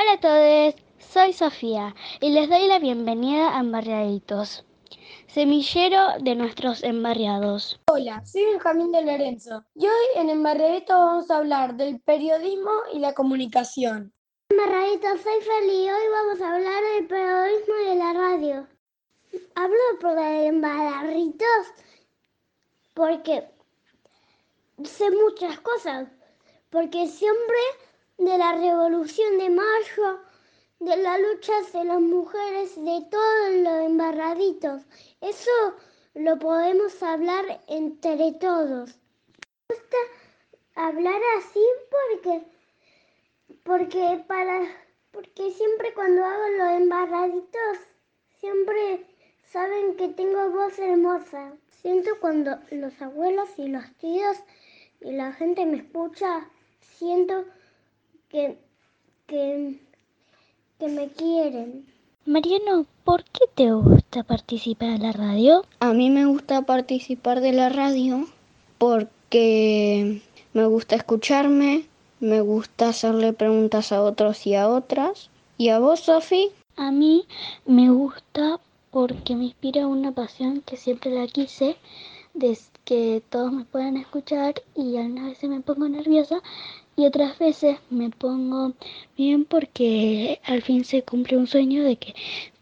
Hola a todos, soy Sofía y les doy la bienvenida a Embarriaditos, semillero de nuestros embarriados. Hola, soy Benjamín de Lorenzo y hoy en Embarriaditos vamos a hablar del periodismo y la comunicación. Embarriaditos, soy Feli y hoy vamos a hablar del periodismo y de la radio. Hablo por embarriaditos porque sé muchas cosas, porque siempre de la Revolución de Mayo, de las luchas de las mujeres, de todos los embarraditos. Eso lo podemos hablar entre todos. Me gusta hablar así porque, porque, para, porque siempre cuando hago los embarraditos, siempre saben que tengo voz hermosa. Siento cuando los abuelos y los tíos y la gente me escucha, siento que, que, que me quieren. Mariano, ¿por qué te gusta participar en la radio? A mí me gusta participar de la radio porque me gusta escucharme, me gusta hacerle preguntas a otros y a otras. ¿Y a vos, Sofi? A mí me gusta porque me inspira una pasión que siempre la quise, de que todos me puedan escuchar y algunas veces me pongo nerviosa y otras veces me pongo bien porque al fin se cumple un sueño de que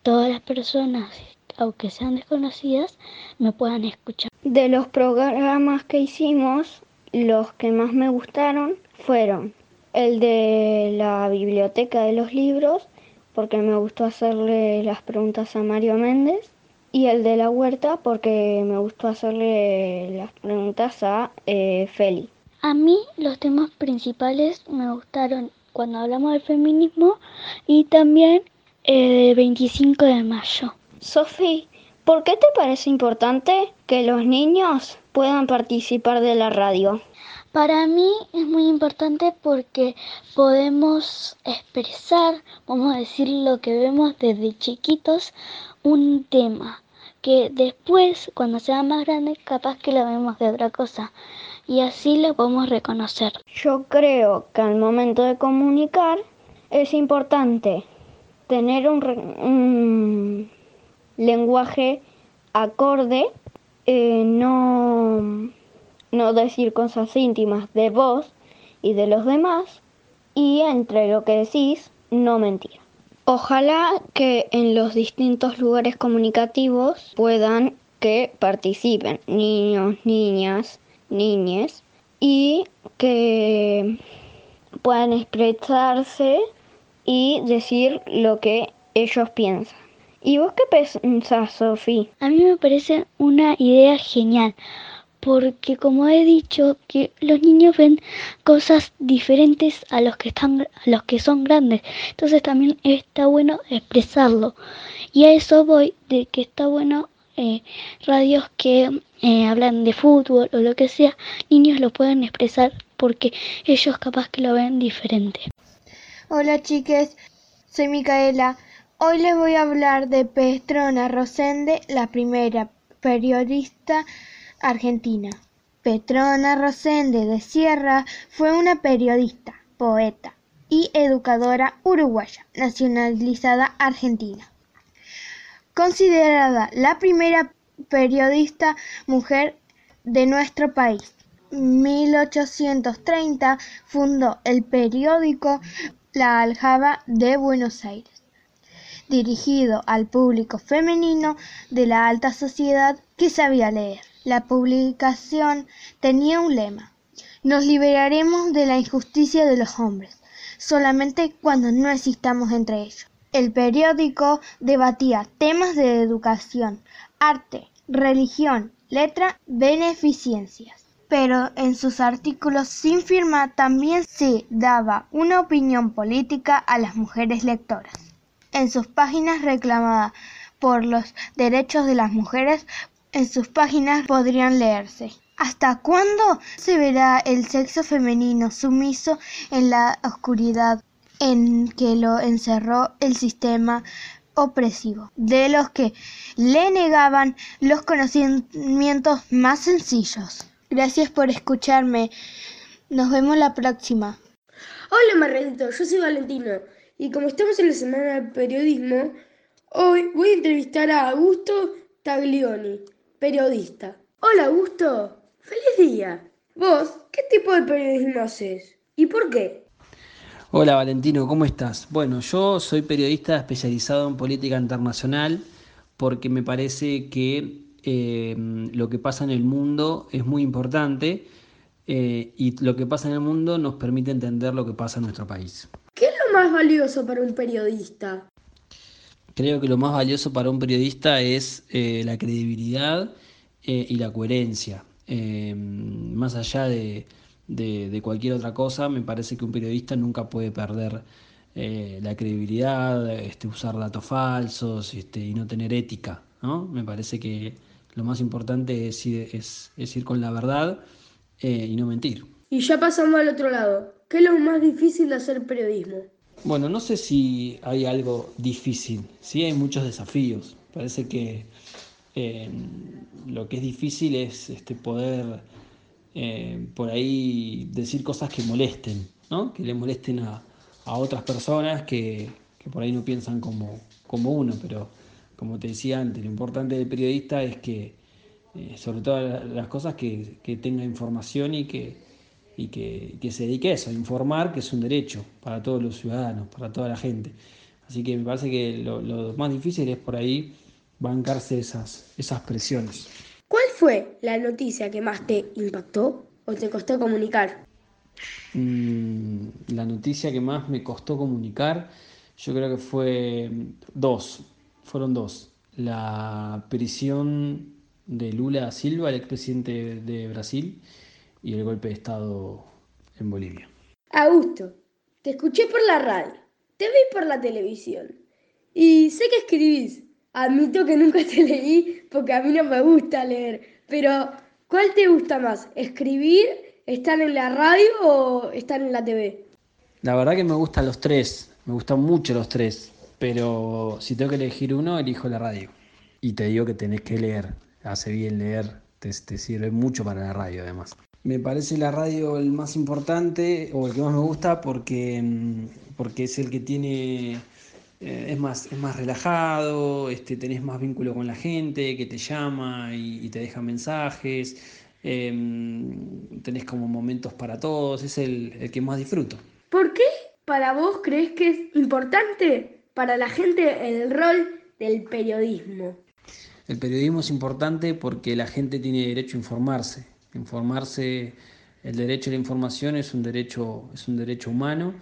todas las personas, aunque sean desconocidas, me puedan escuchar. De los programas que hicimos, los que más me gustaron fueron el de la biblioteca de los libros, porque me gustó hacerle las preguntas a Mario Méndez, y el de la huerta, porque me gustó hacerle las preguntas a eh, Feli. A mí los temas principales me gustaron cuando hablamos del feminismo y también el 25 de mayo. Sofi, ¿por qué te parece importante que los niños puedan participar de la radio? Para mí es muy importante porque podemos expresar, vamos a decir, lo que vemos desde chiquitos, un tema que después, cuando sea más grande, capaz que lo vemos de otra cosa y así lo podemos reconocer. Yo creo que al momento de comunicar es importante tener un, un lenguaje acorde, eh, no, no decir cosas íntimas de vos y de los demás y entre lo que decís no mentir. Ojalá que en los distintos lugares comunicativos puedan que participen niños, niñas, niñas y que puedan expresarse y decir lo que ellos piensan. ¿Y vos qué pensás, Sofía? A mí me parece una idea genial, porque como he dicho, que los niños ven cosas diferentes a los que están a los que son grandes. Entonces también está bueno expresarlo. Y a eso voy de que está bueno eh, radios que eh, hablan de fútbol o lo que sea, niños lo pueden expresar porque ellos capaz que lo ven diferente. Hola chiques, soy Micaela. Hoy les voy a hablar de Petrona Rosende, la primera periodista argentina. Petrona Rosende de Sierra fue una periodista, poeta y educadora uruguaya, nacionalizada argentina considerada la primera periodista mujer de nuestro país. En 1830 fundó el periódico La Aljaba de Buenos Aires, dirigido al público femenino de la alta sociedad que sabía leer. La publicación tenía un lema, nos liberaremos de la injusticia de los hombres, solamente cuando no existamos entre ellos. El periódico debatía temas de educación, arte, religión, letra, beneficencias. Pero en sus artículos sin firma también se daba una opinión política a las mujeres lectoras. En sus páginas reclamaba por los derechos de las mujeres, en sus páginas podrían leerse. ¿Hasta cuándo se verá el sexo femenino sumiso en la oscuridad en que lo encerró el sistema opresivo, de los que le negaban los conocimientos más sencillos. Gracias por escucharme. Nos vemos la próxima. Hola Marredito, yo soy Valentino y como estamos en la semana del periodismo, hoy voy a entrevistar a Augusto Taglioni, periodista. Hola Augusto, feliz día. ¿Vos qué tipo de periodismo haces? ¿Y por qué? Hola Valentino, ¿cómo estás? Bueno, yo soy periodista especializado en política internacional porque me parece que eh, lo que pasa en el mundo es muy importante eh, y lo que pasa en el mundo nos permite entender lo que pasa en nuestro país. ¿Qué es lo más valioso para un periodista? Creo que lo más valioso para un periodista es eh, la credibilidad y la coherencia. más allá de, cualquier otra cosa, me parece que un periodista nunca puede perder la credibilidad, este, usar datos falsos este, y no tener ética. ¿no? Me parece que lo más importante es ir, es, ir con la verdad eh, y no mentir. Y ya pasando al otro lado, ¿qué es lo más difícil de hacer periodismo? Bueno, no sé si hay algo difícil, sí hay muchos desafíos. Parece que eh, lo que es difícil es este, poder eh, por ahí decir cosas que molesten, ¿no? que le molesten a, otras personas que, que, por ahí no piensan como, como uno, pero como te decía antes, lo importante del periodista es que, eh, sobre todas las cosas, que, tenga información y, que, y que, se dedique a eso, a informar, que es un derecho para todos los ciudadanos, para toda la gente. Así que me parece que lo, más difícil es por ahí bancarse esas, esas presiones. ¿Cuál fue la noticia que más te impactó o te costó comunicar? Mm, la noticia que más me costó comunicar, yo creo que fue dos fueron dos. La prisión de Lula Silva, el expresidente de Brasil, y el golpe de Estado en Bolivia. Augusto, te escuché por la radio, te vi por la televisión y sé que escribís. Admito que nunca te leí porque a mí no me gusta leer, pero ¿cuál te gusta más? ¿Escribir, estar en la radio o estar en la TV? La verdad que me gustan los tres, me gustan mucho los tres. Pero si tengo que elegir uno, elijo la radio. Y te digo que tenés que leer. Hace bien leer, te, sirve mucho para la radio además. Me parece la radio el más importante o el que más me gusta porque, mm, porque es el que tiene eh, es, más, es más relajado, este, tenés más vínculo con la gente que te llama y, te deja mensajes, em, tenés como momentos para todos, es el, el, que más disfruto. ¿Por qué para vos crees que es importante para la gente el rol del periodismo? El periodismo es importante porque la gente tiene derecho a informarse. Informarse, el derecho a la información es un derecho, es un derecho humano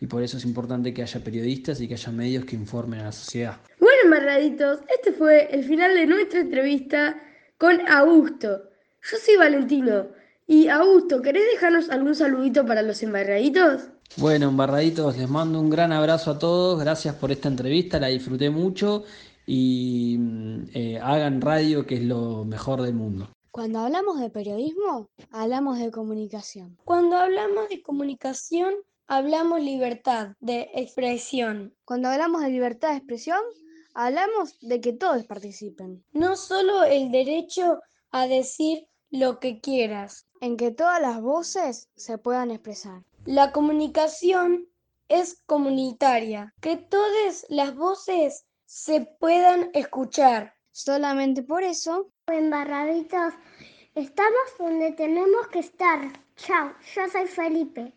y por eso es importante que haya periodistas y que haya medios que informen a la sociedad. Bueno, embarraditos, este fue el final de nuestra entrevista con Augusto. Yo soy Valentino. Y Augusto, ¿querés dejarnos algún saludito para los embarraditos? Bueno, embarraditos, les mando un gran abrazo a todos, gracias por esta entrevista, la disfruté mucho y mm, eh, hagan radio que es lo mejor del mundo. Cuando hablamos de periodismo, hablamos de comunicación. Cuando hablamos de comunicación, hablamos libertad de expresión. Cuando hablamos de libertad de expresión, hablamos de que todos participen. No solo el derecho a decir lo que quieras. En que todas las voces se puedan expresar. La comunicación es comunitaria, que todas las voces se puedan escuchar. Solamente por eso, embarraditos, estamos donde tenemos que estar. Chao, yo soy Felipe.